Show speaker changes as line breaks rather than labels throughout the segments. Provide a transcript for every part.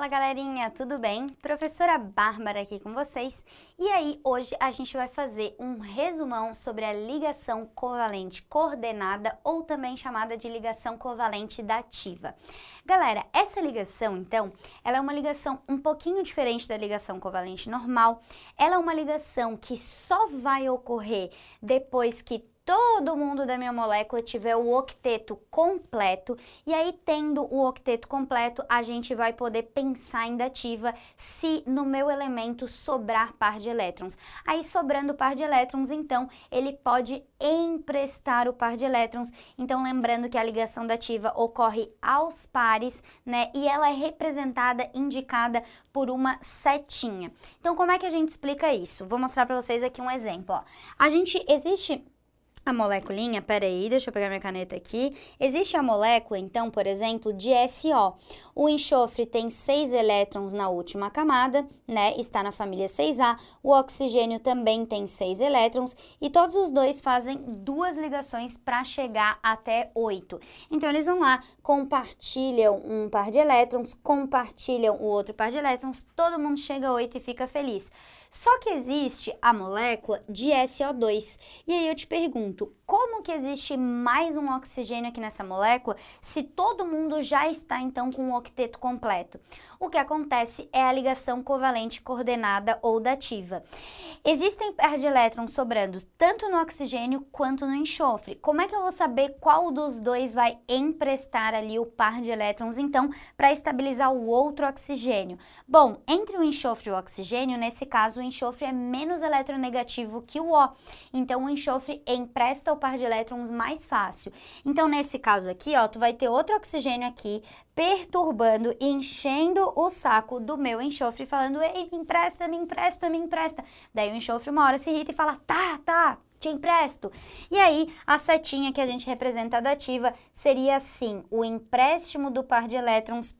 Fala galerinha, tudo bem? Professora Bárbara aqui com vocês. E aí, hoje a gente vai fazer um resumão sobre a ligação covalente coordenada ou também chamada de ligação covalente dativa. Galera, essa ligação, então, ela é uma ligação um pouquinho diferente da ligação covalente normal. Ela é uma ligação que só vai ocorrer depois que todo mundo da minha molécula tiver o octeto completo, e aí tendo o octeto completo, a gente vai poder pensar em dativa se no meu elemento sobrar par de elétrons. Aí sobrando par de elétrons, então ele pode emprestar o par de elétrons. Então lembrando que a ligação dativa ocorre aos pares, né? E ela é representada, indicada por uma setinha. Então como é que a gente explica isso? Vou mostrar para vocês aqui um exemplo, ó. A gente existe a moléculinha, peraí, deixa eu pegar minha caneta aqui. Existe a molécula, então, por exemplo, de SO. O enxofre tem seis elétrons na última camada, né? Está na família 6A. O oxigênio também tem seis elétrons e todos os dois fazem duas ligações para chegar até oito. Então, eles vão lá, compartilham um par de elétrons, compartilham o outro par de elétrons, todo mundo chega a oito e fica feliz. Só que existe a molécula de SO2. E aí eu te pergunto, como que existe mais um oxigênio aqui nessa molécula se todo mundo já está então com o octeto completo? O que acontece é a ligação covalente coordenada ou dativa. Existem par de elétrons sobrando tanto no oxigênio quanto no enxofre. Como é que eu vou saber qual dos dois vai emprestar ali o par de elétrons então para estabilizar o outro oxigênio? Bom, entre o enxofre e o oxigênio, nesse caso o enxofre é menos eletronegativo que o O. Então, o enxofre empresta o par de elétrons mais fácil. Então, nesse caso aqui, ó, tu vai ter outro oxigênio aqui perturbando, enchendo o saco do meu enxofre, falando, ei, me empresta, me empresta, me empresta. Daí o enxofre uma hora se irrita e fala, tá, tá, te empresto. E aí, a setinha que a gente representa dativa seria assim, o empréstimo do par de elétrons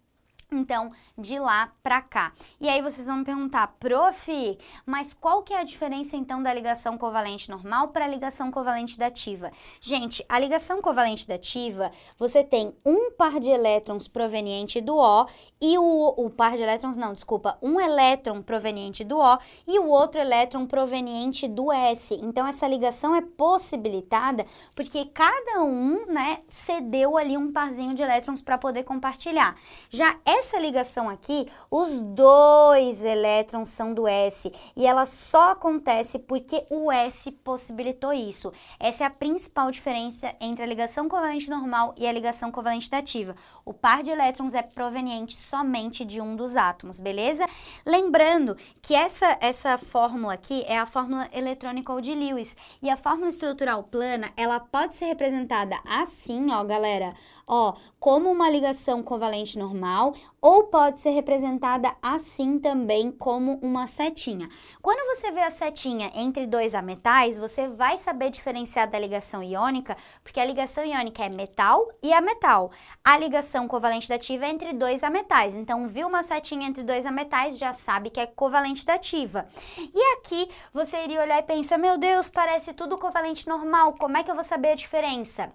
então, de lá para cá. E aí vocês vão me perguntar, prof, mas qual que é a diferença então da ligação covalente normal para a ligação covalente dativa? Gente, a ligação covalente dativa, você tem um par de elétrons proveniente do O e o, o par de elétrons, não, desculpa, um elétron proveniente do O e o outro elétron proveniente do S. Então, essa ligação é possibilitada porque cada um, né, cedeu ali um parzinho de elétrons para poder compartilhar. Já essa ligação aqui, os dois elétrons são do S e ela só acontece porque o S possibilitou isso. Essa é a principal diferença entre a ligação covalente normal e a ligação covalente dativa. O par de elétrons é proveniente somente de um dos átomos, beleza? Lembrando que essa, essa fórmula aqui é a fórmula eletrônica de Lewis e a fórmula estrutural plana, ela pode ser representada assim, ó, galera, ó, como uma ligação covalente normal ou pode ser representada assim também como uma setinha. Quando você vê a setinha entre dois ametais, você vai saber diferenciar da ligação iônica, porque a ligação iônica é metal e ametal. A ligação covalente dativa é entre dois ametais. Então, viu uma setinha entre dois ametais, já sabe que é covalente dativa. E aqui você iria olhar e pensar: meu Deus, parece tudo covalente normal, como é que eu vou saber a diferença?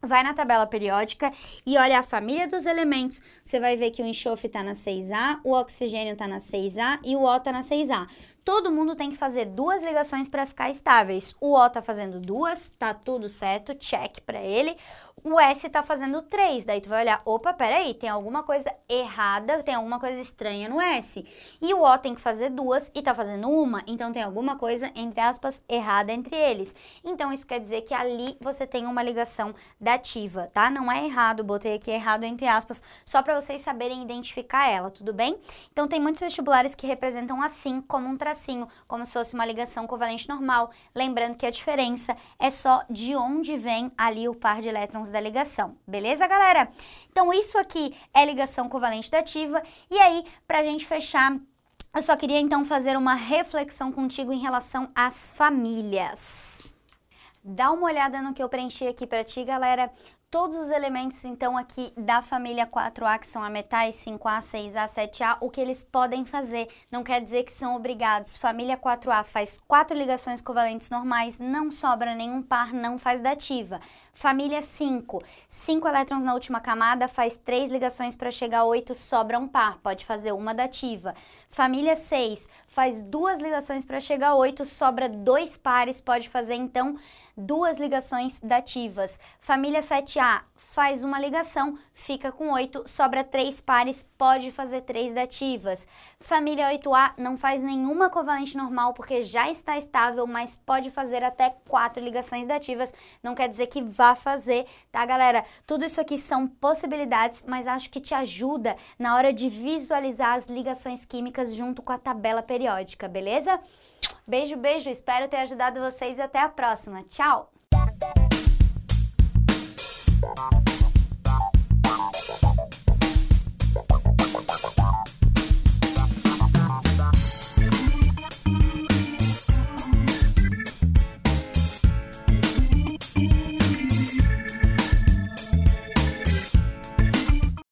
Vai na tabela periódica e olha a família dos elementos. Você vai ver que o enxofre está na 6A, o oxigênio está na 6A e o O está na 6A todo mundo tem que fazer duas ligações para ficar estáveis. O O tá fazendo duas, tá tudo certo, check para ele. O S tá fazendo três, daí tu vai olhar, opa, peraí, tem alguma coisa errada, tem alguma coisa estranha no S. E o O tem que fazer duas e tá fazendo uma, então tem alguma coisa, entre aspas, errada entre eles. Então isso quer dizer que ali você tem uma ligação dativa, tá? Não é errado, botei aqui errado entre aspas, só para vocês saberem identificar ela, tudo bem? Então tem muitos vestibulares que representam assim, como um tracinho como se fosse uma ligação covalente normal. Lembrando que a diferença é só de onde vem ali o par de elétrons da ligação. Beleza, galera? Então, isso aqui é ligação covalente dativa. E aí, para a gente fechar eu só queria então fazer uma reflexão contigo em relação às famílias. Dá uma olhada no que eu preenchi aqui para ti, galera. Todos os elementos, então, aqui da família 4A, que são a metais, 5A, 6A, 7A, o que eles podem fazer. Não quer dizer que são obrigados. Família 4A faz quatro ligações covalentes normais, não sobra nenhum par, não faz dativa. Família 5, 5 elétrons na última camada, faz três ligações para chegar a 8, sobra um par, pode fazer uma dativa. Família 6, faz duas ligações para chegar a 8, sobra dois pares, pode fazer então duas ligações dativas. Família 7A, faz uma ligação, fica com 8, sobra 3 pares, pode fazer 3 dativas. Família 8A não faz nenhuma covalente normal porque já está estável, mas pode fazer até 4 ligações dativas, não quer dizer que vá fazer, tá galera? Tudo isso aqui são possibilidades, mas acho que te ajuda na hora de visualizar as ligações químicas junto com a tabela periódica, beleza? Beijo, beijo, espero ter ajudado vocês e até a próxima. Tchau! Thank you.